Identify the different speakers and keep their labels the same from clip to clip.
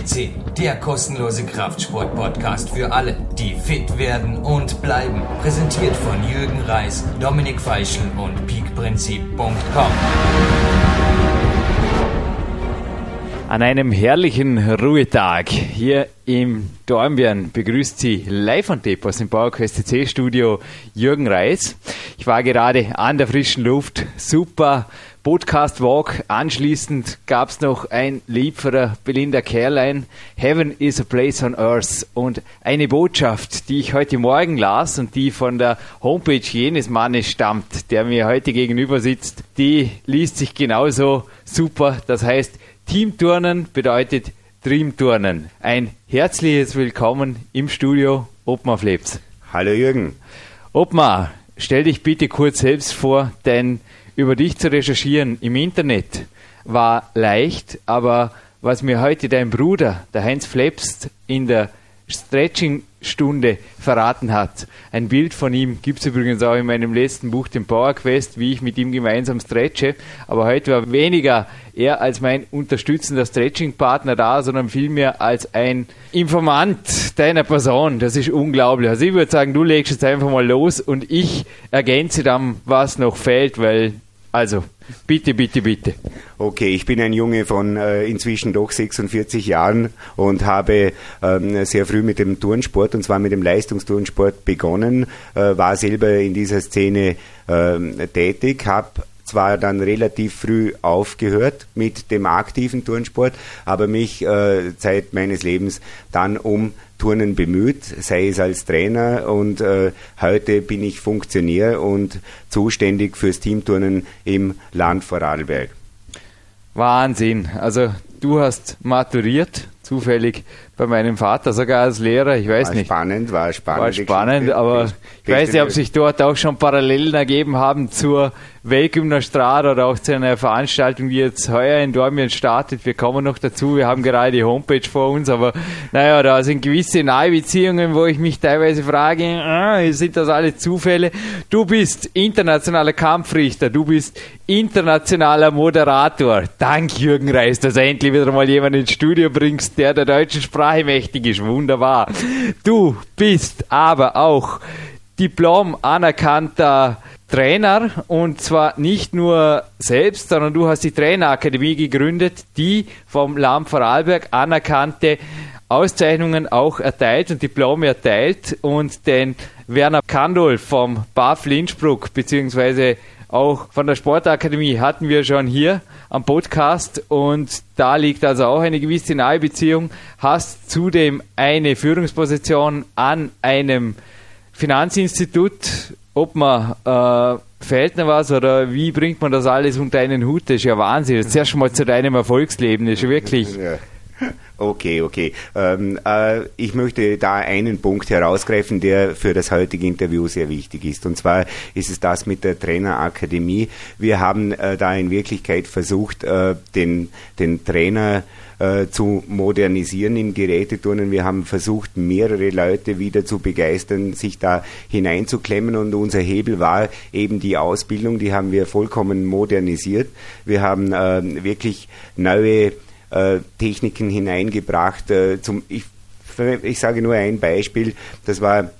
Speaker 1: FCC, der kostenlose Kraftsport-Podcast für alle, die fit werden und bleiben. Präsentiert von Jürgen Reis, Dominik Feischl und peakprinzip.com.
Speaker 2: An einem herrlichen Ruhetag hier im Dornbirn begrüßt Sie live on tape aus dem PowerQuest CC Studio Jürgen Reis. Ich war gerade an der frischen Luft, super Podcast Walk. Anschließend gab es noch ein Lied für der Belinda Caroline, Heaven is a Place on Earth. Und eine Botschaft, die ich heute Morgen las und die von der Homepage jenes Mannes stammt, der mir heute gegenüber sitzt, die liest sich genauso super. Das heißt, Teamturnen bedeutet Dreamturnen. Ein herzliches Willkommen im Studio, Opmar Fleps.
Speaker 3: Hallo Jürgen.
Speaker 2: Opmar, stell dich bitte kurz selbst vor, denn über dich zu recherchieren im Internet war leicht, aber was mir heute dein Bruder, der Heinz Fleps, in der Stretching-Stunde verraten hat. Ein Bild von ihm gibt es übrigens auch in meinem letzten Buch, dem Power Quest, wie ich mit ihm gemeinsam stretche. Aber heute war weniger er als mein unterstützender Stretching-Partner da, sondern vielmehr als ein Informant deiner Person. Das ist unglaublich. Also ich würde sagen, du legst jetzt einfach mal los und ich ergänze dann, was noch fehlt, weil also, bitte, bitte, bitte.
Speaker 3: Okay, ich bin ein Junge von äh, inzwischen doch 46 Jahren und habe ähm, sehr früh mit dem Turnsport und zwar mit dem Leistungsturnsport begonnen, äh, war selber in dieser Szene äh, tätig, habe zwar dann relativ früh aufgehört mit dem aktiven Turnsport, aber mich äh, Zeit meines Lebens dann um Turnen bemüht, sei es als Trainer und äh, heute bin ich Funktionär und zuständig fürs Teamturnen im Land Vorarlberg.
Speaker 2: Wahnsinn. Also du hast maturiert, zufällig bei meinem Vater, sogar als Lehrer, ich weiß
Speaker 3: war
Speaker 2: nicht.
Speaker 3: Spannend, war spannend.
Speaker 2: War spannend, aber ich weiß nicht, ob sich dort auch schon Parallelen ergeben haben zur Weltgymnastrade oder auch zu einer Veranstaltung, die jetzt heuer in Dormien startet. Wir kommen noch dazu, wir haben gerade die Homepage vor uns, aber naja, da sind gewisse Nahbeziehungen, wo ich mich teilweise frage, ah, sind das alle Zufälle? Du bist internationaler Kampfrichter, du bist internationaler Moderator. Dank Jürgen Reis, dass er endlich wieder mal jemanden ins Studio bringst, der der deutschen Sprache mächtig ist. Wunderbar. Du bist aber auch Diplom anerkannter Trainer und zwar nicht nur selbst, sondern du hast die Trainerakademie gegründet, die vom Lamm Vorarlberg anerkannte Auszeichnungen auch erteilt und Diplome erteilt und den Werner Kandol vom BAF Linspruck beziehungsweise auch von der Sportakademie hatten wir schon hier am Podcast und da liegt also auch eine gewisse nahe Beziehung. Hast zudem eine Führungsposition an einem Finanzinstitut ob man äh, fehlt noch was oder wie bringt man das alles unter einen Hut? Das ist ja Wahnsinn. Das ist erst mal zu deinem Erfolgsleben. Das ist wirklich.
Speaker 3: Okay, okay. Ähm, äh, ich möchte da einen Punkt herausgreifen, der für das heutige Interview sehr wichtig ist. Und zwar ist es das mit der Trainerakademie. Wir haben äh, da in Wirklichkeit versucht, äh, den, den Trainer äh, zu modernisieren im Geräteturnen. Wir haben versucht, mehrere Leute wieder zu begeistern, sich da hineinzuklemmen und unser Hebel war eben die Ausbildung, die haben wir vollkommen modernisiert. Wir haben äh, wirklich neue äh, Techniken hineingebracht. Äh, zum, ich, ich sage nur ein Beispiel, das war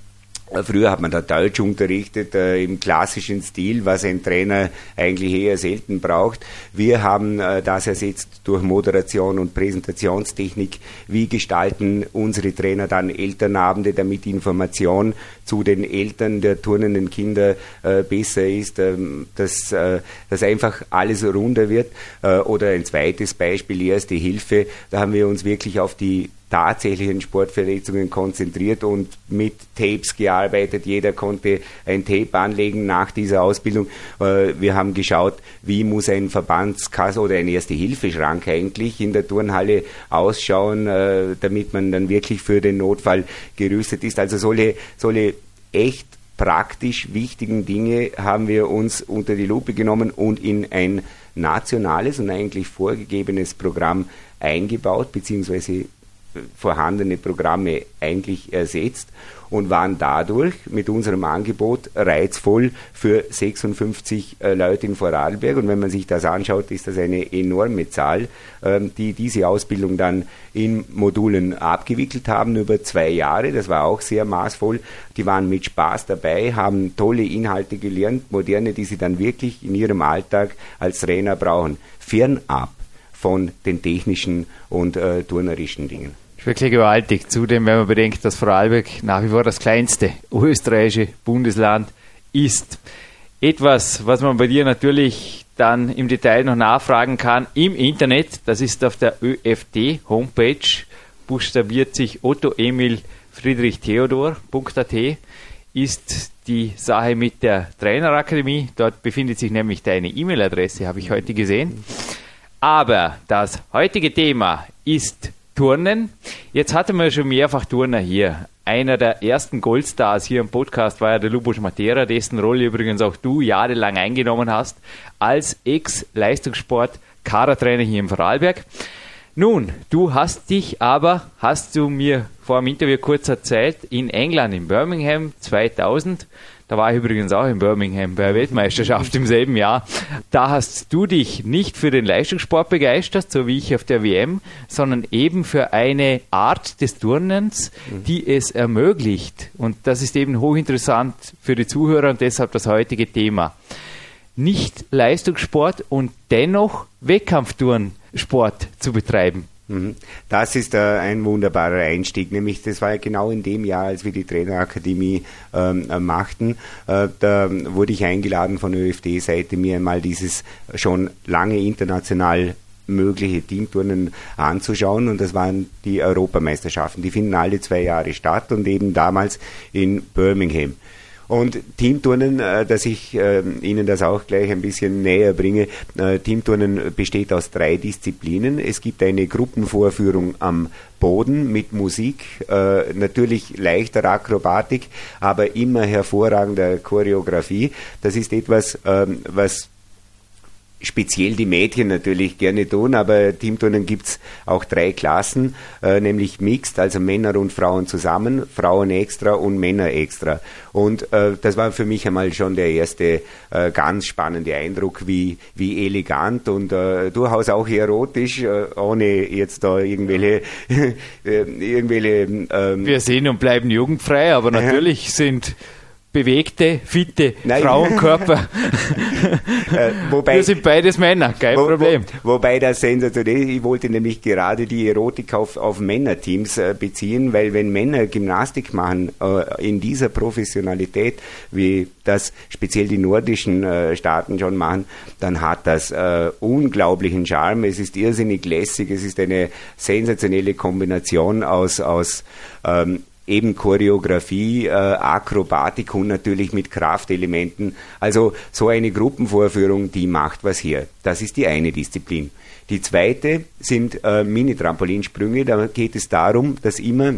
Speaker 3: Früher hat man da Deutsch unterrichtet äh, im klassischen Stil, was ein Trainer eigentlich eher selten braucht. Wir haben äh, das ersetzt durch Moderation und Präsentationstechnik. Wie gestalten unsere Trainer dann Elternabende, damit Information zu den Eltern der turnenden Kinder äh, besser ist, ähm, dass, äh, dass einfach alles runder wird. Äh, oder ein zweites Beispiel, Erste Hilfe. Da haben wir uns wirklich auf die tatsächlichen Sportverletzungen konzentriert und mit Tapes gearbeitet. Jeder konnte ein Tape anlegen nach dieser Ausbildung. Äh, wir haben geschaut, wie muss ein Verbandskasse oder ein Erste-Hilfe-Schrank eigentlich in der Turnhalle ausschauen, äh, damit man dann wirklich für den Notfall gerüstet ist. Also solche, solche echt praktisch wichtigen Dinge haben wir uns unter die Lupe genommen und in ein nationales und eigentlich vorgegebenes Programm eingebaut bzw vorhandene Programme eigentlich ersetzt und waren dadurch mit unserem Angebot reizvoll für 56 äh, Leute in Vorarlberg. Und wenn man sich das anschaut, ist das eine enorme Zahl, ähm, die diese Ausbildung dann in Modulen abgewickelt haben über zwei Jahre. Das war auch sehr maßvoll. Die waren mit Spaß dabei, haben tolle Inhalte gelernt, moderne, die sie dann wirklich in ihrem Alltag als Trainer brauchen. Fernab von den technischen und äh, turnerischen Dingen
Speaker 2: wirklich gewaltig. Zudem, wenn man bedenkt, dass Vorarlberg nach wie vor das kleinste österreichische Bundesland ist. Etwas, was man bei dir natürlich dann im Detail noch nachfragen kann im Internet, das ist auf der ÖFT Homepage, buchstabiert sich Otto Emil Friedrich Theodor.at, ist die Sache mit der Trainerakademie. Dort befindet sich nämlich deine E-Mail-Adresse, habe ich heute gesehen. Aber das heutige Thema ist Turnen. Jetzt hatten wir schon mehrfach Turner hier. Einer der ersten Goldstars hier im Podcast war ja der Lubos Matera, dessen Rolle übrigens auch du jahrelang eingenommen hast, als Ex-Leistungssport-Kadertrainer hier im Vorarlberg. Nun, du hast dich aber, hast du mir vor dem Interview kurz erzählt, in England, in Birmingham 2000 da war ich übrigens auch in Birmingham bei der Weltmeisterschaft im selben Jahr. Da hast du dich nicht für den Leistungssport begeistert, so wie ich auf der WM, sondern eben für eine Art des Turnens, die es ermöglicht. Und das ist eben hochinteressant für die Zuhörer und deshalb das heutige Thema. Nicht Leistungssport und dennoch Wettkampfturnsport zu betreiben.
Speaker 3: Mhm. Das ist äh, ein wunderbarer Einstieg, nämlich das war ja genau in dem Jahr, als wir die Trainerakademie ähm, äh, machten. Äh, da wurde ich eingeladen von ÖFD-Seite, mir einmal dieses schon lange international mögliche Teamturnen anzuschauen und das waren die Europameisterschaften. Die finden alle zwei Jahre statt und eben damals in Birmingham. Und Teamturnen, äh, dass ich äh, Ihnen das auch gleich ein bisschen näher bringe, äh, Teamturnen besteht aus drei Disziplinen. Es gibt eine Gruppenvorführung am Boden mit Musik, natürlich leichter Akrobatik, aber immer hervorragender Choreografie. Das ist etwas, ähm, was speziell die Mädchen natürlich gerne tun, aber Teamturnen gibt's auch drei Klassen, äh, nämlich Mixed, also Männer und Frauen zusammen, Frauen extra und Männer extra. Und äh, das war für mich einmal schon der erste äh, ganz spannende Eindruck, wie, wie elegant und äh, durchaus auch erotisch, äh, ohne jetzt da irgendwelche, äh, irgendwelche
Speaker 2: ähm, Wir sehen und bleiben jugendfrei, aber natürlich sind bewegte, fitte Nein. Frauenkörper. äh, wobei, Wir sind beides Männer, kein wo, Problem.
Speaker 3: Wo, wobei das sensationell, ich wollte nämlich gerade die Erotik auf, auf Männerteams äh, beziehen, weil wenn Männer Gymnastik machen äh, in dieser Professionalität, wie das speziell die nordischen äh, Staaten schon machen, dann hat das äh, unglaublichen Charme. Es ist irrsinnig lässig, es ist eine sensationelle Kombination aus, aus ähm, eben Choreografie, äh, Akrobatik und natürlich mit Kraftelementen. Also so eine Gruppenvorführung, die macht was her. Das ist die eine Disziplin. Die zweite sind äh, Mini-Trampolinsprünge. Da geht es darum, dass immer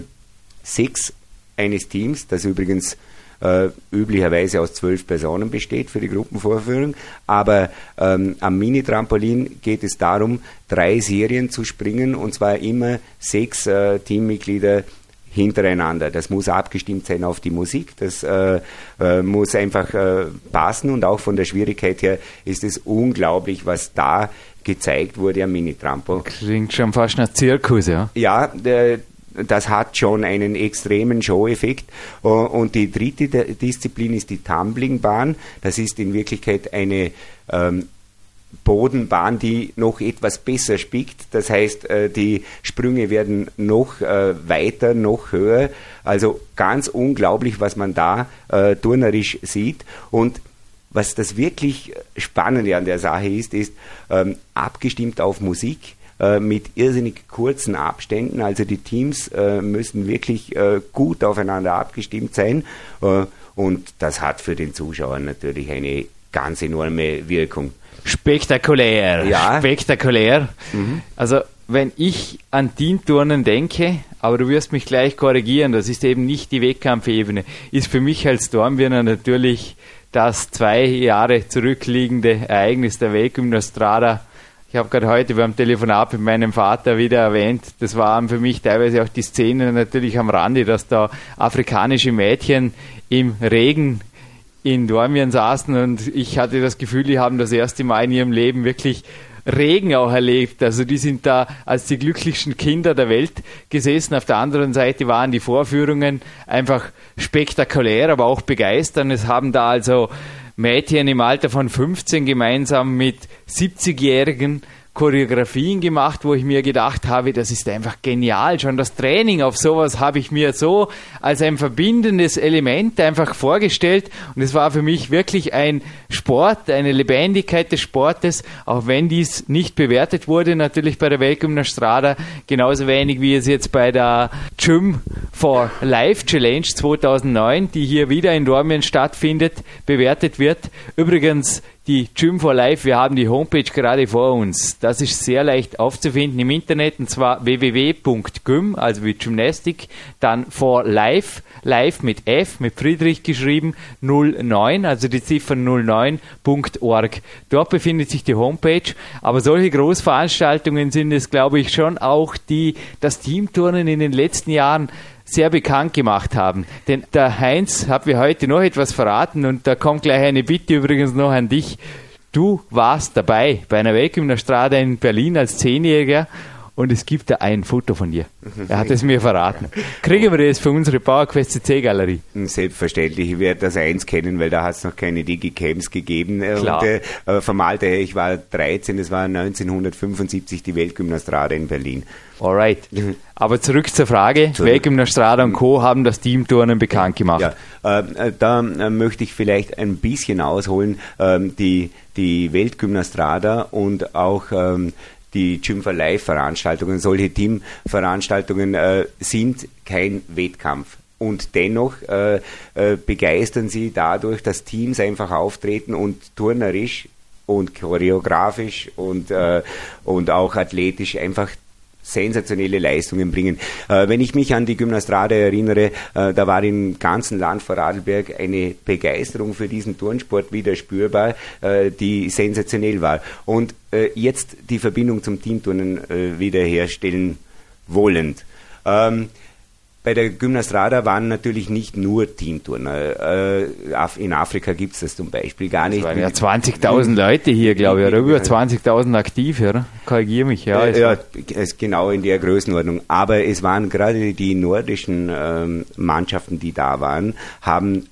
Speaker 3: sechs eines Teams, das übrigens äh, üblicherweise aus zwölf Personen besteht für die Gruppenvorführung. Aber ähm, am Mini-Trampolin geht es darum, drei Serien zu springen und zwar immer sechs äh, Teammitglieder hintereinander. Das muss abgestimmt sein auf die Musik, das äh, äh, muss einfach äh, passen und auch von der Schwierigkeit her ist es unglaublich, was da gezeigt wurde am Mini-Trampo.
Speaker 2: Klingt schon fast nach Zirkus, ja?
Speaker 3: Ja, der, das hat schon einen extremen Show-Effekt. Und die dritte Disziplin ist die Tumblingbahn. Das ist in Wirklichkeit eine ähm, Bodenbahn, die noch etwas besser spickt. Das heißt, äh, die Sprünge werden noch äh, weiter, noch höher. Also ganz unglaublich, was man da äh, turnerisch sieht. Und was das wirklich Spannende an der Sache ist, ist ähm, abgestimmt auf Musik mit irrsinnig kurzen Abständen. Also die Teams müssen wirklich gut aufeinander abgestimmt sein. und das hat für den Zuschauer natürlich eine ganz enorme Wirkung.
Speaker 2: Spektakulär. Ja. Spektakulär. Mhm. Also, wenn ich an Teamturnen denke, aber du wirst mich gleich korrigieren, das ist eben nicht die Wettkampfebene, ist für mich als Stormwiener natürlich das zwei Jahre zurückliegende Ereignis der Weltgymnastrada Ich habe gerade heute beim Telefonat mit meinem Vater wieder erwähnt, das waren für mich teilweise auch die Szenen natürlich am Rande, dass da afrikanische Mädchen im Regen in Dormien saßen und ich hatte das Gefühl, die haben das erste Mal in ihrem Leben wirklich Regen auch erlebt. Also die sind da als die glücklichsten Kinder der Welt gesessen. Auf der anderen Seite waren die Vorführungen einfach spektakulär, aber auch begeisternd. Es haben da also Mädchen im Alter von 15 gemeinsam mit 70-Jährigen Choreografien gemacht, wo ich mir gedacht habe, das ist einfach genial. Schon das Training auf sowas habe ich mir so als ein verbindendes Element einfach vorgestellt. Und es war für mich wirklich ein Sport, eine Lebendigkeit des Sportes, auch wenn dies nicht bewertet wurde, natürlich bei der Weltgymnastrada, genauso wenig wie es jetzt bei der Gym for Life Challenge 2009, die hier wieder in Dormien stattfindet, bewertet wird. Übrigens, die Gym for Life, wir haben die Homepage gerade vor uns. Das ist sehr leicht aufzufinden im Internet und zwar www.gym, also wie Gymnastik, dann for Life, live mit F, mit Friedrich geschrieben, 09, also die Ziffer 09.org. Dort befindet sich die Homepage, aber solche Großveranstaltungen sind es, glaube ich, schon auch, die das Teamturnen in den letzten Jahren sehr bekannt gemacht haben. Denn der Heinz hat mir heute noch etwas verraten und da kommt gleich eine Bitte übrigens noch an dich. Du warst dabei bei einer Weltgymnastrade in Berlin als Zehnjähriger und es gibt da ein Foto von dir. Er hat es mir verraten. Kriegen wir das für unsere PowerQuest CC Galerie?
Speaker 3: Selbstverständlich. Ich werde das eins kennen, weil da hat es noch keine Digicams gegeben. Klar. Und äh, Alter her, ich war 13, das war 1975 die Weltgymnastrade in Berlin.
Speaker 2: Alright. Aber zurück zur Frage. Zurück. Weltgymnastrada und Co. haben das Teamturnen bekannt gemacht.
Speaker 3: Ja, äh, da äh, möchte ich vielleicht ein bisschen ausholen. Ähm, die, die Weltgymnastrada und auch ähm, die Gym for Life Veranstaltungen, solche Teamveranstaltungen äh, sind kein Wettkampf. Und dennoch äh, äh, begeistern sie dadurch, dass Teams einfach auftreten und turnerisch und choreografisch und, äh, und auch athletisch einfach sensationelle Leistungen bringen. Äh, wenn ich mich an die Gymnastrade erinnere, äh, da war im ganzen Land vor Radlberg eine Begeisterung für diesen Turnsport wieder spürbar, äh, die sensationell war. Und äh, jetzt die Verbindung zum Teamturnen äh, wiederherstellen wollend. Ähm, bei der Gymnastrada waren natürlich nicht nur Teamturner. Äh, in Afrika gibt es das zum Beispiel gar nicht. Es
Speaker 2: waren ja 20.000 Leute hier, glaube ich, oder über 20.000 aktiv, oder? Korrigiere mich, ja.
Speaker 3: Ja, ist genau in der Größenordnung. Aber es waren gerade die nordischen ähm, Mannschaften, die da waren, haben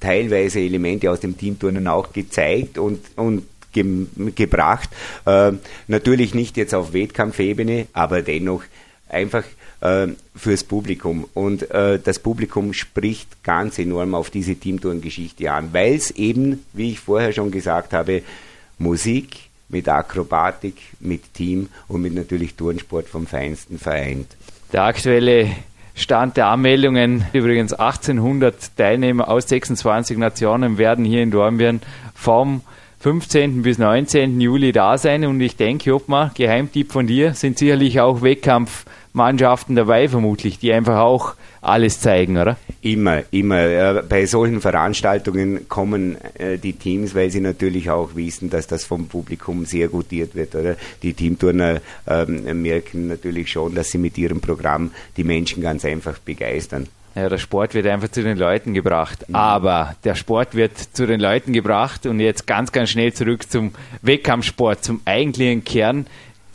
Speaker 3: teilweise Elemente aus dem Teamturnen auch gezeigt und, und ge gebracht. Äh, natürlich nicht jetzt auf Wettkampfebene, aber dennoch einfach äh, fürs Publikum. Und äh, das Publikum spricht ganz enorm auf diese Teamtourengeschichte an, weil es eben, wie ich vorher schon gesagt habe, Musik mit Akrobatik, mit Team und mit natürlich Turnsport vom Feinsten vereint.
Speaker 2: Der aktuelle Stand der Anmeldungen, übrigens 1800 Teilnehmer aus 26 Nationen werden hier in Dornbirn vom 15. bis 19. Juli da sein und ich denke, Obma, Geheimtipp von dir, sind sicherlich auch Wettkampf Mannschaften dabei, vermutlich, die einfach auch alles zeigen, oder?
Speaker 3: Immer, immer. Bei solchen Veranstaltungen kommen äh, die Teams, weil sie natürlich auch wissen, dass das vom Publikum sehr gutiert wird, oder? Die Teamturner ähm, merken natürlich schon, dass sie mit ihrem Programm die Menschen ganz einfach begeistern.
Speaker 2: Ja, der Sport wird einfach zu den Leuten gebracht. Mhm. Aber der Sport wird zu den Leuten gebracht und jetzt ganz, ganz schnell zurück zum Wettkampfsport, zum eigentlichen Kern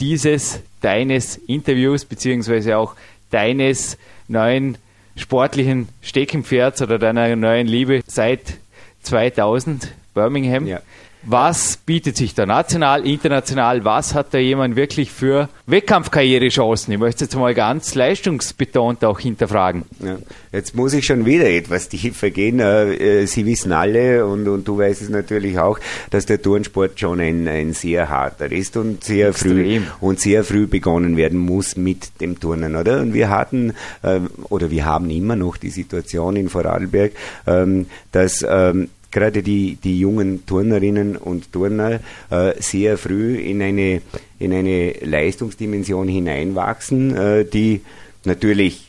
Speaker 2: dieses deines Interviews beziehungsweise auch deines neuen sportlichen Steckenpferds oder deiner neuen Liebe seit 2000 Birmingham. Ja. Was bietet sich da national, international? Was hat da jemand wirklich für Wettkampfkarrierechancen? Ich möchte jetzt mal ganz leistungsbetont auch hinterfragen.
Speaker 3: Ja, jetzt muss ich schon wieder etwas tiefer gehen. Äh, äh, Sie wissen alle und, und du weißt es natürlich auch, dass der Turnsport schon ein, ein sehr harter ist und sehr Extrem. früh und sehr früh begonnen werden muss mit dem Turnen, oder? Und wir hatten äh, oder wir haben immer noch die Situation in Vorarlberg, ähm, dass ähm, gerade die, die jungen Turnerinnen und Turner äh, sehr früh in eine, in eine Leistungsdimension hineinwachsen, äh, die natürlich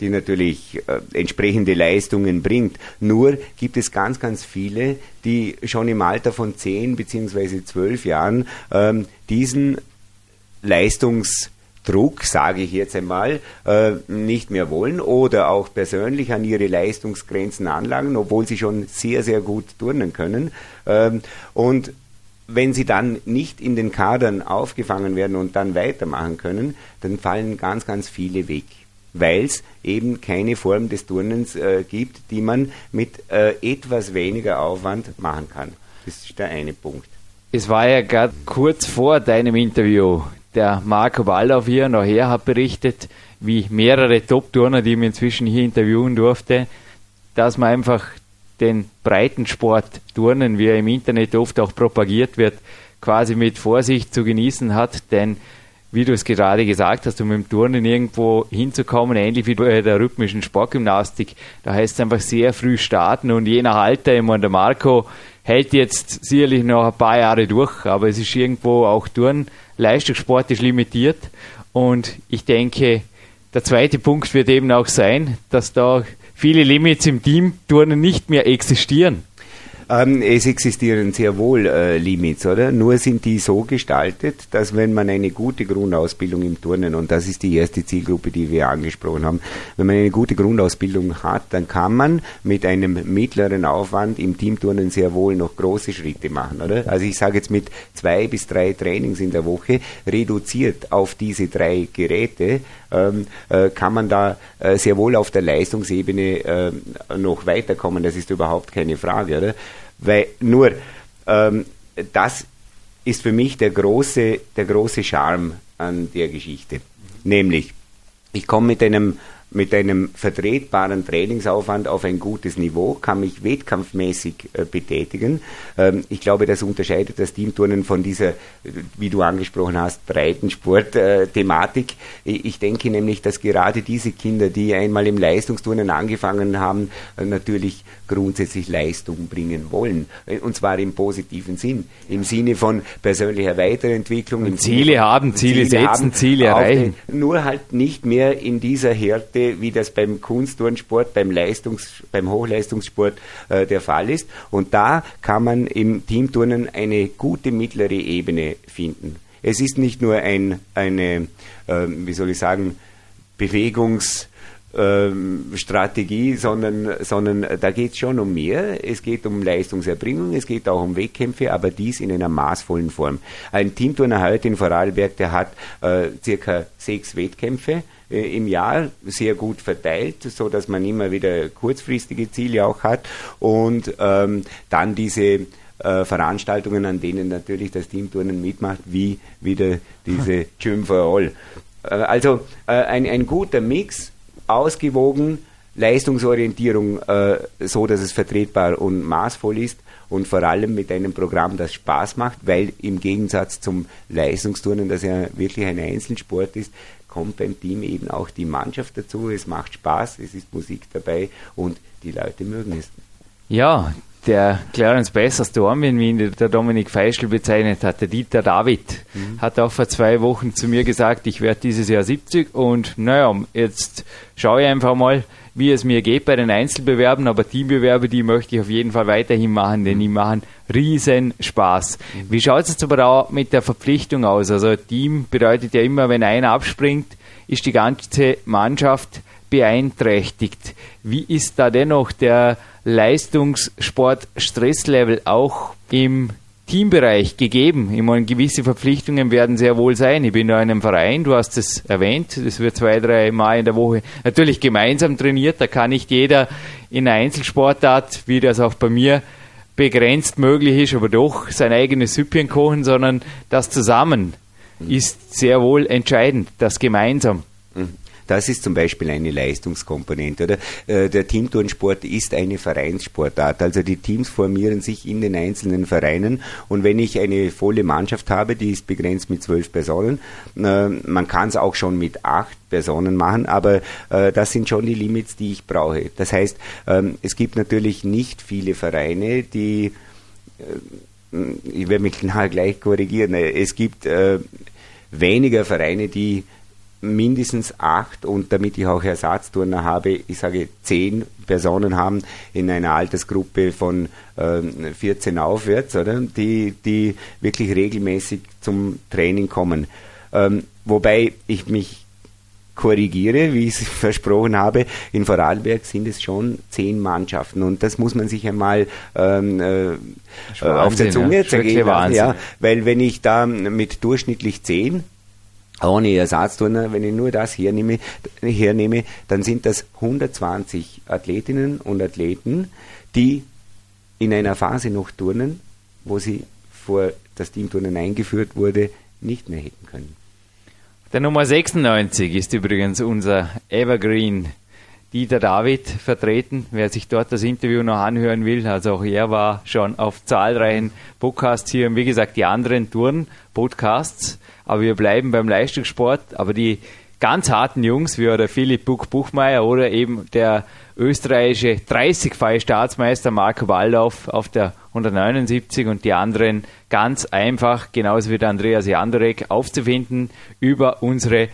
Speaker 3: die natürlich äh, entsprechende Leistungen bringt. Nur gibt es ganz, ganz viele, die schon im Alter von 10 bzw. 12 Jahren ähm, diesen Leistungs Druck, sage ich jetzt einmal, äh, nicht mehr wollen oder auch persönlich an ihre Leistungsgrenzen anlangen, obwohl sie schon sehr, sehr gut turnen können. Ähm, und wenn sie dann nicht in den Kadern aufgefangen werden und dann weitermachen können, dann fallen ganz, ganz viele weg, weil es eben keine Form des Turnens äh, gibt, die man mit äh, etwas weniger Aufwand machen kann. Das ist der eine Punkt.
Speaker 2: Es war ja gerade kurz vor deinem Interview. Der Marco Wallauf hier nachher hat berichtet, wie mehrere Top-Turner, die ich inzwischen hier interviewen durfte, dass man einfach den Breitensport Turnen, wie er im Internet oft auch propagiert wird, quasi mit Vorsicht zu genießen hat, denn wie du es gerade gesagt hast, um dem Turnen irgendwo hinzukommen, ähnlich wie bei der rhythmischen Sportgymnastik, da heißt es einfach sehr früh starten und je nach Alter, ich der Marco hält jetzt sicherlich noch ein paar Jahre durch, aber es ist irgendwo auch Turn, Leistungssport ist limitiert und ich denke, der zweite Punkt wird eben auch sein, dass da viele Limits im Teamturnen nicht mehr existieren.
Speaker 3: Ähm, es existieren sehr wohl äh, Limits, oder? Nur sind die so gestaltet, dass wenn man eine gute Grundausbildung im Turnen, und das ist die erste Zielgruppe, die wir angesprochen haben, wenn man eine gute Grundausbildung hat, dann kann man mit einem mittleren Aufwand im Teamturnen sehr wohl noch große Schritte machen, oder? Also ich sage jetzt mit zwei bis drei Trainings in der Woche, reduziert auf diese drei Geräte, ähm, äh, kann man da äh, sehr wohl auf der Leistungsebene äh, noch weiterkommen. Das ist überhaupt keine Frage, oder? Weil nur ähm, das ist für mich der große, der große Charme an der Geschichte. Nämlich, ich komme mit einem mit einem vertretbaren Trainingsaufwand auf ein gutes Niveau, kann mich wettkampfmäßig äh, betätigen. Ähm, ich glaube, das unterscheidet das Teamturnen von dieser, wie du angesprochen hast, breiten Sportthematik. Äh, ich denke nämlich, dass gerade diese Kinder, die einmal im Leistungsturnen angefangen haben, äh, natürlich grundsätzlich Leistung bringen wollen. Äh, und zwar im positiven Sinn. Im Sinne von persönlicher Weiterentwicklung.
Speaker 2: Ziele haben, Ziele, Ziele setzen, haben, Ziele erreichen.
Speaker 3: Den, nur halt nicht mehr in dieser Härte Punkte, wie das beim Kunstturnsport, beim, Leistungs-, beim Hochleistungssport äh, der Fall ist. Und da kann man im Teamturnen eine gute mittlere Ebene finden. Es ist nicht nur ein, eine, äh, wie soll ich sagen, Bewegungs- ähm, sondern, sondern da geht es schon um mehr. Es geht um Leistungserbringung, es geht auch um Wettkämpfe, aber dies in einer maßvollen Form. Ein Teamturner heute in Vorarlberg, der hat äh, circa sechs Wettkämpfe äh, im Jahr sehr gut verteilt, so dass man immer wieder kurzfristige Ziele auch hat und ähm, dann diese äh, Veranstaltungen, an denen natürlich das Teamturnen mitmacht, wie wieder diese Gym for All. Äh, also äh, ein, ein guter Mix, ausgewogen, Leistungsorientierung äh, so, dass es vertretbar und maßvoll ist und vor allem mit einem Programm, das Spaß macht, weil im Gegensatz zum Leistungsturnen, das ja wirklich ein Einzelsport ist, kommt beim Team eben auch die Mannschaft dazu. Es macht Spaß, es ist Musik dabei und die Leute mögen es.
Speaker 2: Ja, der Clarence Besser Storm, wie ihn der Dominik Feischl bezeichnet hat, der Dieter David, mhm. hat auch vor zwei Wochen zu mir gesagt, ich werde dieses Jahr 70 und naja, jetzt schaue ich einfach mal, wie es mir geht bei den Einzelbewerben, aber Teambewerbe, die möchte ich auf jeden Fall weiterhin machen, denn die machen riesen Spaß. Mhm. Wie schaut es jetzt aber auch mit der Verpflichtung aus? Also Team bedeutet ja immer, wenn einer abspringt, ist die ganze Mannschaft beeinträchtigt. Wie ist da dennoch der Leistungssport-Stresslevel auch im Teambereich gegeben. Ich meine, gewisse Verpflichtungen werden sehr wohl sein. Ich bin in einem Verein, du hast es erwähnt, das wird zwei, drei Mal in der Woche natürlich gemeinsam trainiert. Da kann nicht jeder in einer Einzelsportart, wie das auch bei mir begrenzt möglich ist, aber doch sein eigenes Süppchen kochen, sondern das zusammen ist sehr wohl entscheidend, das gemeinsam.
Speaker 3: Das ist zum Beispiel eine Leistungskomponente. Oder? Äh, der Teamturnsport ist eine Vereinssportart. Also die Teams formieren sich in den einzelnen Vereinen. Und wenn ich eine volle Mannschaft habe, die ist begrenzt mit zwölf Personen, äh, man kann es auch schon mit acht Personen machen, aber äh, das sind schon die Limits, die ich brauche. Das heißt, ähm, es gibt natürlich nicht viele Vereine, die ich werde mich gleich korrigieren. Es gibt weniger Vereine, die mindestens acht und damit ich auch Ersatzturner habe, ich sage zehn Personen haben in einer Altersgruppe von äh, 14 aufwärts, oder? Die, die wirklich regelmäßig zum Training kommen. Ähm, wobei ich mich korrigiere, wie ich es versprochen habe, in Vorarlberg sind es schon zehn Mannschaften und das muss man sich einmal ähm, äh, Wahnsinn, auf der Zunge ja. zergehen lassen, ja, weil wenn ich da mit durchschnittlich zehn ohne Ersatzturner, wenn ich nur das hernehme, hernehme, dann sind das 120 Athletinnen und Athleten, die in einer Phase noch turnen, wo sie vor das Teamturnen eingeführt wurde, nicht mehr hätten können.
Speaker 2: Der Nummer 96 ist übrigens unser Evergreen Dieter David vertreten. Wer sich dort das Interview noch anhören will, also auch er war schon auf zahlreichen Podcasts hier und wie gesagt die anderen Touren-Podcasts. Aber wir bleiben beim Leistungssport. Aber die ganz harten Jungs wie der Philipp Buch-Buchmeier oder eben der österreichische 30-fache Staatsmeister Marco Waldorf auf der 179 und die anderen ganz einfach, genauso wie der Andreas Jandorek, aufzufinden über unsere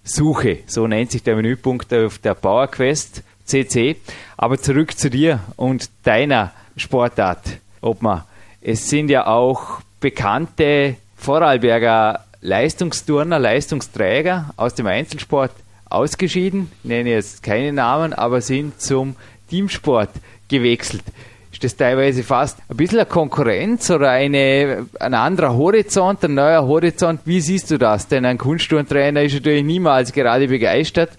Speaker 2: Podcast-Suche. So nennt sich der Menüpunkt auf der PowerQuest CC. Aber zurück zu dir und deiner Sportart, Obma. Es sind ja auch bekannte Vorarlberger Leistungsturner, Leistungsträger aus dem Einzelsport ausgeschieden, nenne jetzt keine Namen, aber sind zum Teamsport gewechselt. Ist das teilweise fast ein bisschen eine Konkurrenz oder eine, ein anderer Horizont, ein neuer Horizont? Wie siehst du das? Denn ein Kunstturntrainer ist natürlich niemals gerade begeistert.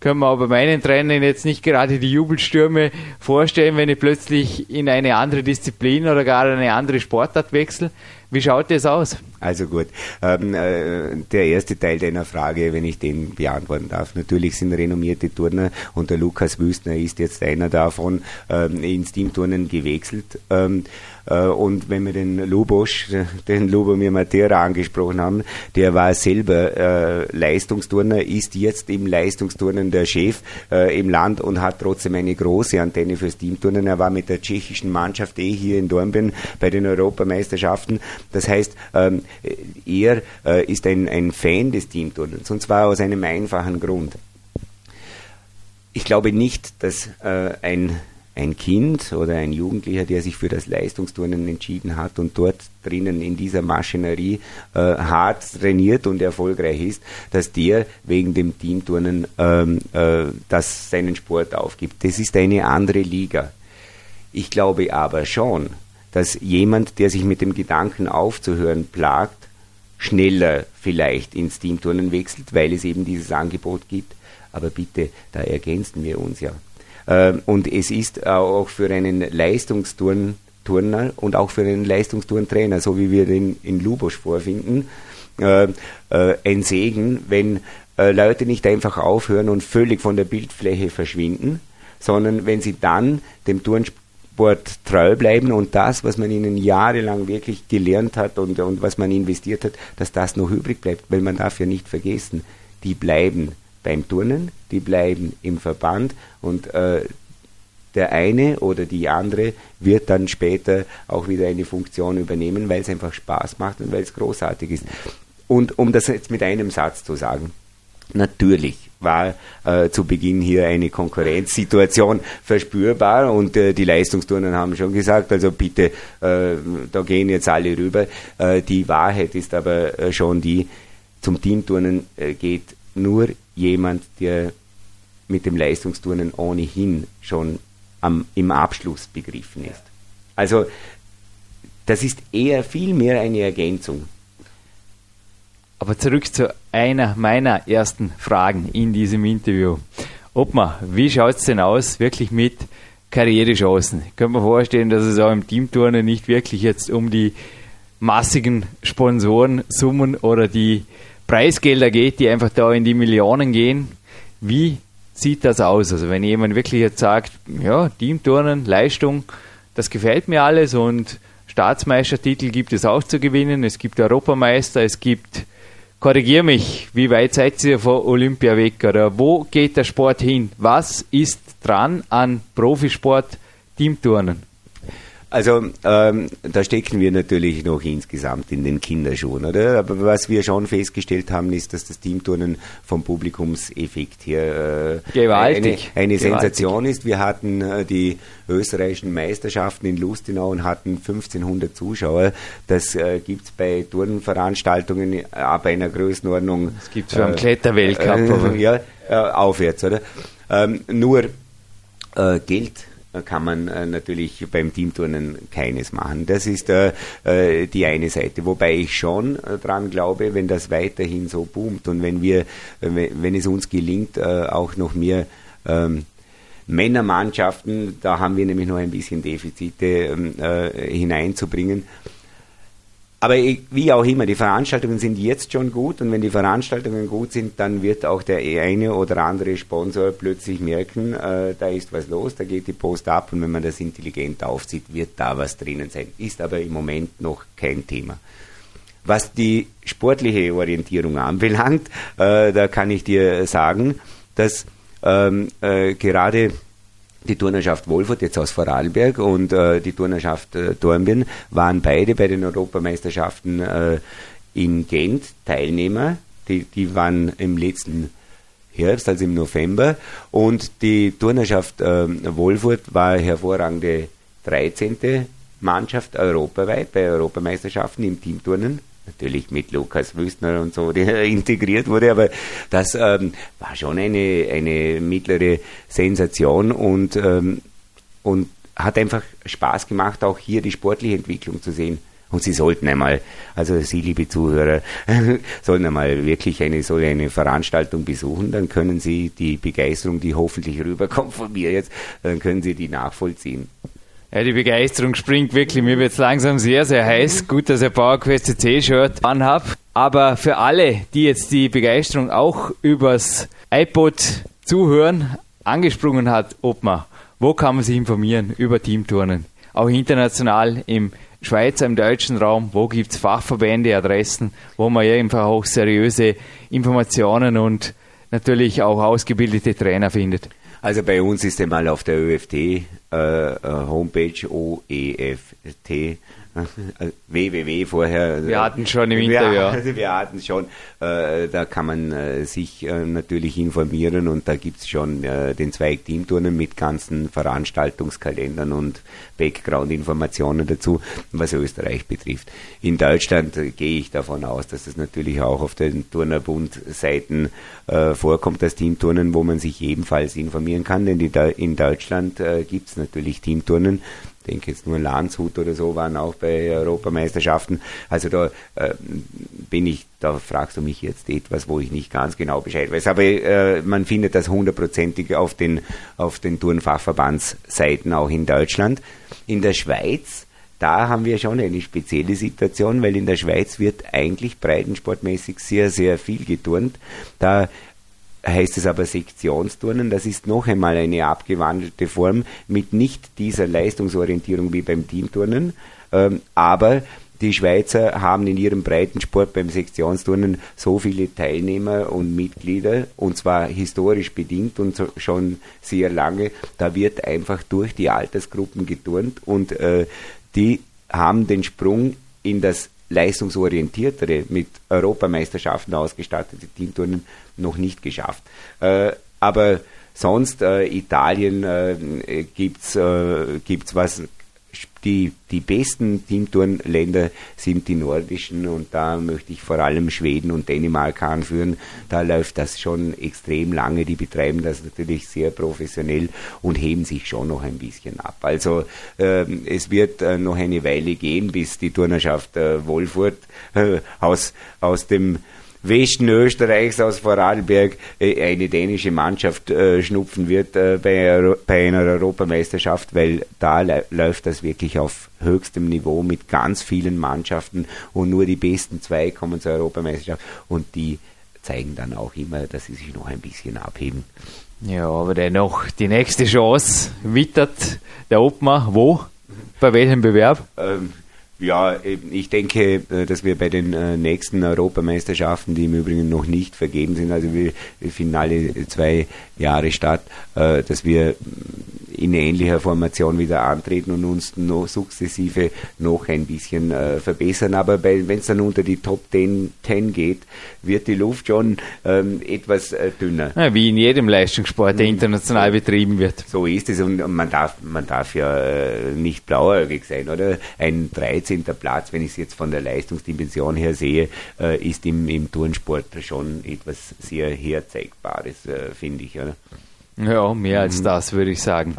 Speaker 2: Können wir aber meinen Trainern jetzt nicht gerade die Jubelstürme vorstellen, wenn ich plötzlich in eine andere Disziplin oder gar eine andere Sportart wechsle. Wie schaut das aus?
Speaker 3: Also gut, ähm, äh, der erste Teil deiner Frage, wenn ich den beantworten darf. Natürlich sind renommierte Turner und der Lukas Wüstner ist jetzt einer davon ähm, ins Teamturnen gewechselt. Ähm, äh, und wenn wir den Lubosch, den Lubomir Matera angesprochen haben, der war selber äh, Leistungsturner, ist jetzt im Leistungsturnen der Chef äh, im Land und hat trotzdem eine große Antenne fürs Teamturnen. Er war mit der tschechischen Mannschaft eh hier in Dornbirn bei den Europameisterschaften. Das heißt, ähm, er ist ein, ein Fan des Teamturnens und zwar aus einem einfachen Grund. Ich glaube nicht, dass ein ein Kind oder ein Jugendlicher, der sich für das Leistungsturnen entschieden hat und dort drinnen in dieser Maschinerie äh, hart trainiert und erfolgreich ist, dass der wegen dem Teamturnen ähm, äh, das seinen Sport aufgibt. Das ist eine andere Liga. Ich glaube aber schon, dass jemand, der sich mit dem Gedanken aufzuhören plagt, schneller vielleicht ins Teamturnen wechselt, weil es eben dieses Angebot gibt. Aber bitte, da ergänzen wir uns ja. Ähm, und es ist auch für einen Leistungsturner und auch für einen Leistungsturntrainer, so wie wir den in Lubosch vorfinden, äh, äh, ein Segen, wenn äh, Leute nicht einfach aufhören und völlig von der Bildfläche verschwinden, sondern wenn sie dann dem Turnsport treu bleiben und das, was man ihnen jahrelang wirklich gelernt hat und, und was man investiert hat, dass das noch übrig bleibt, weil man darf ja nicht vergessen, die bleiben beim Turnen, die bleiben im Verband und äh, der eine oder die andere wird dann später auch wieder eine Funktion übernehmen, weil es einfach Spaß macht und weil es großartig ist. Und um das jetzt mit einem Satz zu sagen, natürlich war äh, zu Beginn hier eine Konkurrenzsituation verspürbar und äh, die Leistungsturnen haben schon gesagt, also bitte, äh, da gehen jetzt alle rüber. Äh, die Wahrheit ist aber äh, schon die, zum Teamturnen äh, geht nur jemand, der mit dem Leistungsturnen ohnehin schon am, im Abschluss begriffen ist. Also das ist eher viel mehr eine Ergänzung.
Speaker 2: Aber zurück zu einer meiner ersten Fragen in diesem Interview. Obma, wie schaut es denn aus, wirklich mit Karrierechancen? Ich könnte mir vorstellen, dass es auch im Teamturnen nicht wirklich jetzt um die massigen Sponsorensummen oder die Preisgelder geht, die einfach da in die Millionen gehen. Wie sieht das aus? Also wenn jemand wirklich jetzt sagt, ja, Teamturnen, Leistung, das gefällt mir alles und Staatsmeistertitel gibt es auch zu gewinnen, es gibt Europameister, es gibt, korrigier mich, wie weit seid ihr vor Olympia weg oder wo geht der Sport hin? Was ist dran an Profisport, Teamturnen?
Speaker 3: Also ähm, da stecken wir natürlich noch insgesamt in den Kinderschuhen, oder? Aber was wir schon festgestellt haben, ist, dass das Teamturnen vom Publikumseffekt her
Speaker 2: äh, Gewaltig.
Speaker 3: eine, eine Gewaltig. Sensation ist. Wir hatten äh, die österreichischen Meisterschaften in Lustenau und hatten 1500 Zuschauer. Das äh, gibt es bei Turnveranstaltungen äh, bei einer Größenordnung.
Speaker 2: Das gibt es beim äh, Kletterweltcup.
Speaker 3: Äh, ja, äh, aufwärts, oder? Ähm, nur äh, Geld kann man äh, natürlich beim Teamturnen keines machen. Das ist äh, äh, die eine Seite. Wobei ich schon äh, dran glaube, wenn das weiterhin so boomt und wenn wir, äh, wenn es uns gelingt, äh, auch noch mehr ähm, Männermannschaften, da haben wir nämlich noch ein bisschen Defizite ähm, hineinzubringen, aber wie auch immer, die Veranstaltungen sind jetzt schon gut und wenn die Veranstaltungen gut sind, dann wird auch der eine oder andere Sponsor plötzlich merken, äh, da ist was los, da geht die Post ab und wenn man das intelligent aufzieht, wird da was drinnen sein. Ist aber im Moment noch kein Thema. Was die sportliche Orientierung anbelangt, äh, da kann ich dir sagen, dass ähm, äh, gerade die Turnerschaft Wolfurt, jetzt aus Vorarlberg, und äh, die Turnerschaft äh, Dornbirn waren beide bei den Europameisterschaften äh, in Gent Teilnehmer. Die, die waren im letzten Herbst, also im November. Und die Turnerschaft äh, Wolfurt war hervorragende 13. Mannschaft europaweit bei Europameisterschaften im Teamturnen natürlich mit Lukas Wüstner und so, der integriert wurde, aber das ähm, war schon eine, eine mittlere Sensation und, ähm, und hat einfach Spaß gemacht, auch hier die sportliche Entwicklung zu sehen. Und Sie sollten einmal, also Sie, liebe Zuhörer, sollten einmal wirklich eine so eine Veranstaltung besuchen, dann können Sie die Begeisterung, die hoffentlich rüberkommt von mir jetzt, dann können Sie die nachvollziehen.
Speaker 2: Ja, die Begeisterung springt wirklich. Mir wird es langsam sehr, sehr heiß. Gut, dass ich ein PowerQuest CC-Shirt anhab. Aber für alle, die jetzt die Begeisterung auch übers iPod zuhören, angesprungen hat, Obma, wo kann man sich informieren über Teamturnen? Auch international im Schweizer, im deutschen Raum, wo gibt es Fachverbände, Adressen, wo man einfach auch seriöse Informationen und natürlich auch ausgebildete Trainer findet?
Speaker 3: Also bei uns ist einmal auf der ÖFT äh, äh, Homepage OEFT www vorher.
Speaker 2: Wir hatten schon im Interview.
Speaker 3: Wir, wir hatten schon. Äh, da kann man äh, sich äh, natürlich informieren und da gibt es schon den Zweig Teamturnen mit ganzen Veranstaltungskalendern und Background-Informationen dazu, was Österreich betrifft. In Deutschland gehe ich davon aus, dass es natürlich auch auf den Turnerbund-Seiten vorkommt, das Teamturnen, wo man sich ebenfalls informieren kann, denn in Deutschland gibt es natürlich Teamturnen denke jetzt nur Landshut oder so waren auch bei Europameisterschaften. Also da äh, bin ich, da fragst du mich jetzt etwas, wo ich nicht ganz genau Bescheid weiß. Aber äh, man findet das hundertprozentig auf den, auf den Turnfachverbandsseiten auch in Deutschland. In der Schweiz da haben wir schon eine spezielle Situation, weil in der Schweiz wird eigentlich breitensportmäßig sehr, sehr viel geturnt. Da heißt es aber Sektionsturnen. Das ist noch einmal eine abgewandelte Form mit nicht dieser Leistungsorientierung wie beim Teamturnen, ähm, aber die Schweizer haben in ihrem Breitensport beim Sektionsturnen so viele Teilnehmer und Mitglieder und zwar historisch bedingt und so, schon sehr lange. Da wird einfach durch die Altersgruppen geturnt und äh, die haben den Sprung in das leistungsorientiertere, mit Europameisterschaften ausgestattete Teamturnen noch nicht geschafft. Äh, aber sonst, äh, Italien äh, gibt's äh, gibt's was die, die besten Teamturnländer sind die nordischen und da möchte ich vor allem Schweden und Dänemark anführen. Da läuft das schon extrem lange. Die betreiben das natürlich sehr professionell und heben sich schon noch ein bisschen ab. Also ähm, es wird äh, noch eine Weile gehen, bis die Turnerschaft äh, Wolfurt äh, aus, aus dem Westen Österreichs aus Vorarlberg äh, eine dänische Mannschaft äh, schnupfen wird äh, bei, einer Europameisterschaft, weil da läuft das wirklich auf höchstem Niveau mit ganz vielen Mannschaften und nur die besten zwei kommen zur Europameisterschaft und die zeigen dann auch immer, dass sie sich noch ein bisschen abheben.
Speaker 2: Ja, aber dennoch die nächste Chance wittert der Obma wo? Bei welchem Bewerb?
Speaker 3: Ähm, Ja, ich denke, äh, dass wir bei den äh, nächsten Europameisterschaften, die im Übrigen noch nicht vergeben sind, also wir, finden alle zwei Jahre statt, äh, dass wir in ähnlicher Formation wieder antreten und uns noch sukzessive noch ein bisschen äh, verbessern. Aber wenn es dann unter die Top 10, 10, geht, wird die Luft schon ähm, etwas äh, dünner.
Speaker 2: Ja, wie in jedem Leistungssport, der mhm. international betrieben wird.
Speaker 3: So ist es und man darf, man darf ja äh, nicht blauäugig sein, oder? Ein 13. Platz, wenn ich es jetzt von der Leistungsdimension her sehe, äh, ist im, im Turnsport schon etwas sehr Herzeigbares, äh, finde ich. Oder?
Speaker 2: Ja, mehr als mhm. das würde ich sagen.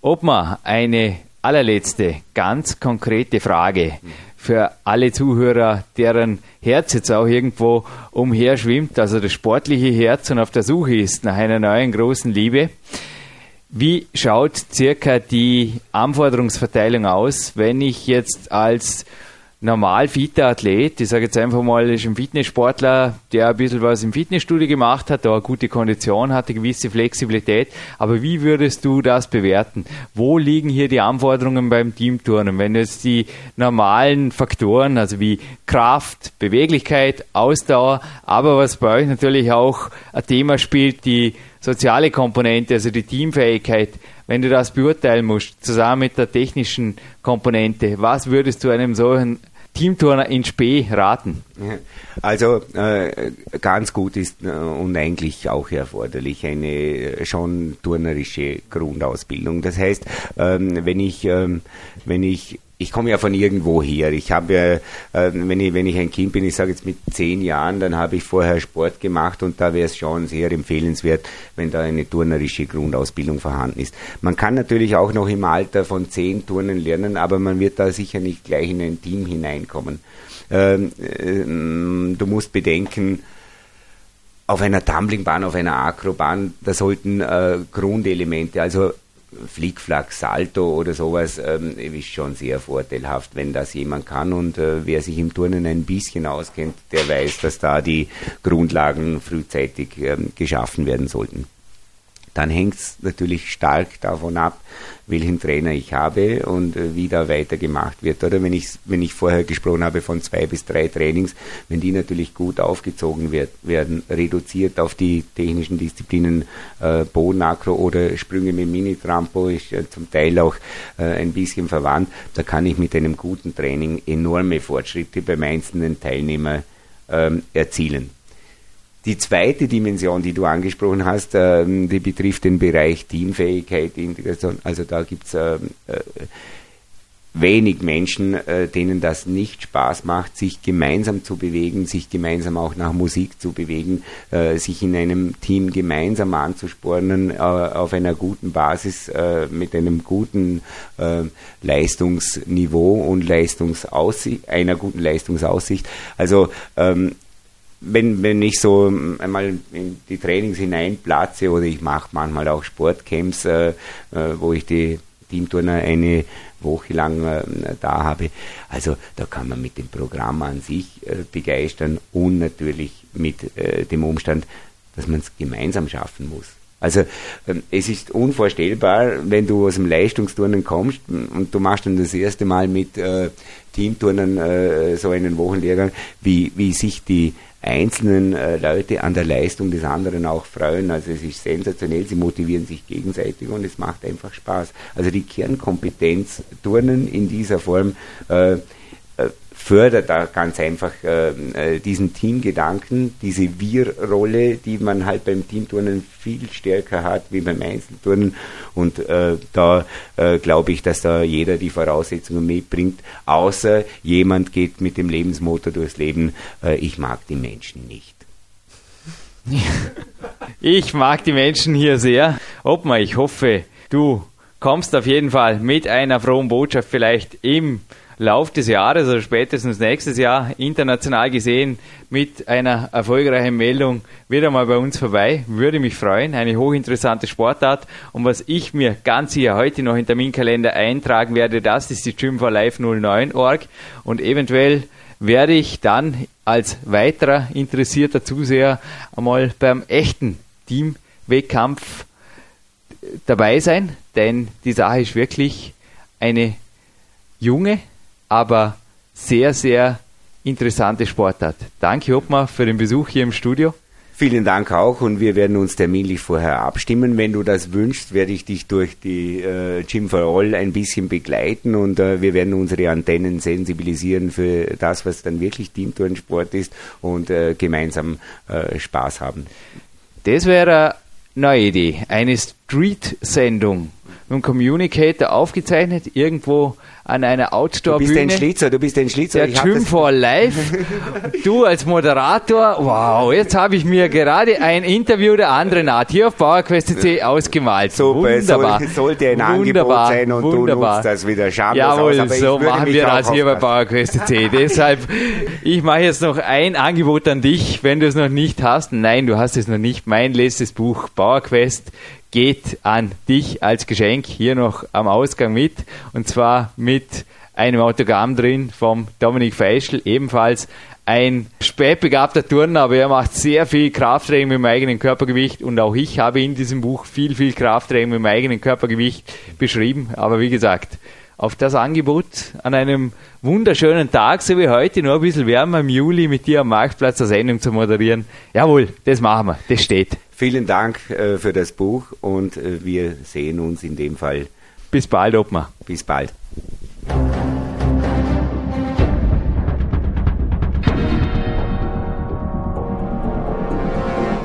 Speaker 2: Ob man eine allerletzte, ganz konkrete Frage für alle Zuhörer, deren Herz jetzt auch irgendwo umher schwimmt, also das sportliche Herz und auf der Suche ist nach einer neuen großen Liebe. Wie schaut circa die Anforderungsverteilung aus, wenn ich jetzt als normal fitter Athlet, ich sage jetzt einfach mal, ist ein Fitnesssportler, der ein bisschen was im Fitnessstudio gemacht hat, da eine gute Kondition hatte, gewisse Flexibilität. Aber wie würdest du das bewerten? Wo liegen hier die Anforderungen beim Teamturnen? Wenn jetzt die normalen Faktoren, also wie Kraft, Beweglichkeit, Ausdauer, aber was bei euch natürlich auch ein Thema spielt, die soziale Komponente, also die Teamfähigkeit, wenn du das beurteilen musst, zusammen mit der technischen Komponente, was würdest du einem solchen Teamturner in Spee raten?
Speaker 3: Also äh, ganz gut ist äh, und eigentlich auch erforderlich eine äh, schon turnerische Grundausbildung. Das heißt, ähm, wenn ich ähm, wenn ich ich komme ja von irgendwo her. Ich habe ja, äh, wenn, ich, wenn ich ein Kind bin, ich sage jetzt mit zehn Jahren, dann habe ich vorher Sport gemacht und da wäre es schon sehr empfehlenswert, wenn da eine turnerische Grundausbildung vorhanden ist. Man kann natürlich auch noch im Alter von zehn Turnen lernen, aber man wird da sicher nicht gleich in ein Team hineinkommen. Ähm, äh, du musst bedenken, auf einer Tumblingbahn, auf einer Akrobahn, da sollten äh, Grundelemente, also Flickflack, Salto oder sowas ähm, ist schon sehr vorteilhaft, wenn das jemand kann. Und äh, wer sich im Turnen ein bisschen auskennt, der weiß, dass da die Grundlagen frühzeitig ähm, geschaffen werden sollten. Dann hängt es natürlich stark davon ab, welchen Trainer ich habe und äh, wie da weitergemacht wird. Oder wenn ich, wenn ich vorher gesprochen habe von zwei bis drei Trainings, wenn die natürlich gut aufgezogen wird, werden, reduziert auf die technischen Disziplinen äh, Bodenakro oder Sprünge mit Mini-Trampo, ist äh, zum Teil auch äh, ein bisschen verwandt, da kann ich mit einem guten Training enorme Fortschritte beim einzelnen Teilnehmer ähm, erzielen. Die zweite Dimension, die du angesprochen hast, ähm, die betrifft den Bereich Teamfähigkeit, Integration. Also da gibt es ähm, äh, wenig Menschen, äh, denen das nicht Spaß macht, sich gemeinsam zu bewegen, sich gemeinsam auch nach Musik zu bewegen, äh, sich in einem Team gemeinsam anzuspornen, äh, auf einer guten Basis, mit einem guten Leistungsniveau und Leistungsaussicht, einer guten Leistungsaussicht. Also ähm, wenn, wenn ich so einmal in die Trainings hineinplatze oder ich mache manchmal auch Sportcamps, äh, äh, wo ich die Teamturner eine Woche lang äh, da habe. Also da kann man mit dem Programm an sich äh, begeistern und natürlich mit äh, dem Umstand, dass man es gemeinsam schaffen muss. Also ähm, es ist unvorstellbar, wenn du aus dem Leistungsturnen kommst und du machst dann das erste Mal mit äh, Teamturnern äh, so einen Wochenlehrgang, wie, wie sich die einzelnen äh, Leute an der Leistung des anderen auch freuen. Also es ist sensationell, sie motivieren sich gegenseitig und es macht einfach Spaß. Also die Kernkompetenz Turnen in dieser Form äh, fördert da ganz einfach ähm, äh, diesen Teamgedanken, diese Wir-Rolle, die man halt beim Teamturnen viel stärker hat wie beim Einzelturnen. Und äh, da äh, glaube ich, dass da jeder die Voraussetzungen mitbringt, außer jemand geht mit dem Lebensmotor durchs Leben, äh, ich mag die Menschen nicht.
Speaker 2: Ich mag die Menschen hier sehr. Obma, ich hoffe, du kommst auf jeden Fall mit einer frohen Botschaft vielleicht im Lauf des Jahres oder spätestens nächstes Jahr international gesehen mit einer erfolgreichen Meldung wieder mal bei uns vorbei. Würde mich freuen. Eine hochinteressante Sportart. Und was ich mir ganz hier heute noch in Terminkalender eintragen werde, das ist die Gym for Life 09.org. Und eventuell werde ich dann als weiterer interessierter Zuseher einmal beim echten Teamwettkampf dabei sein, denn die Sache ist wirklich eine junge, aber sehr, sehr interessante Sportart. Danke, Ottmar, für den Besuch hier im Studio.
Speaker 3: Vielen Dank auch und wir werden uns terminlich vorher abstimmen. Wenn du das wünschst, werde ich dich durch die äh, Gym for All ein bisschen begleiten und äh, wir werden unsere Antennen sensibilisieren für das, was dann wirklich Teamtourensport ist und äh, gemeinsam äh, Spaß haben.
Speaker 2: Das wäre eine neue Idee. Eine Street-Sendung mit Communicator aufgezeichnet, irgendwo an einer Outdoor-Bühne.
Speaker 3: Du bist ein Schlitzer, du bist ein Schlitzer.
Speaker 2: Der Gym for Life. du als Moderator, wow, jetzt habe ich mir gerade ein Interview der anderen Art hier auf PowerQuest.cc ausgemalt.
Speaker 3: Super, wunderbar. Soll, sollte ein wunderbar, Angebot sein und wunderbar. du nutzt das wieder schamlos
Speaker 2: Jawohl,
Speaker 3: aus.
Speaker 2: so machen wir das hier bei PowerQuest.cc. Deshalb, ich mache jetzt noch ein Angebot an dich, wenn du es noch nicht hast. Nein, du hast es noch nicht. Mein letztes Buch, PowerQuest, geht an dich als Geschenk hier noch am Ausgang mit. Und zwar mit einem Autogramm drin vom Dominik Feischl, ebenfalls ein spätbegabter Turner, aber er macht sehr viel Krafttraining mit dem eigenen Körpergewicht und auch ich habe in diesem Buch viel, viel Krafttraining mit dem eigenen Körpergewicht beschrieben. Aber wie gesagt, auf das Angebot an einem wunderschönen Tag, so wie heute, nur ein bisschen wärmer im Juli mit dir am Marktplatz der Sendung zu moderieren. Jawohl, das machen wir, das steht.
Speaker 3: Vielen Dank äh, für das Buch und äh, wir sehen uns in dem Fall.
Speaker 2: Bis bald, Ottmar.
Speaker 3: Bis bald.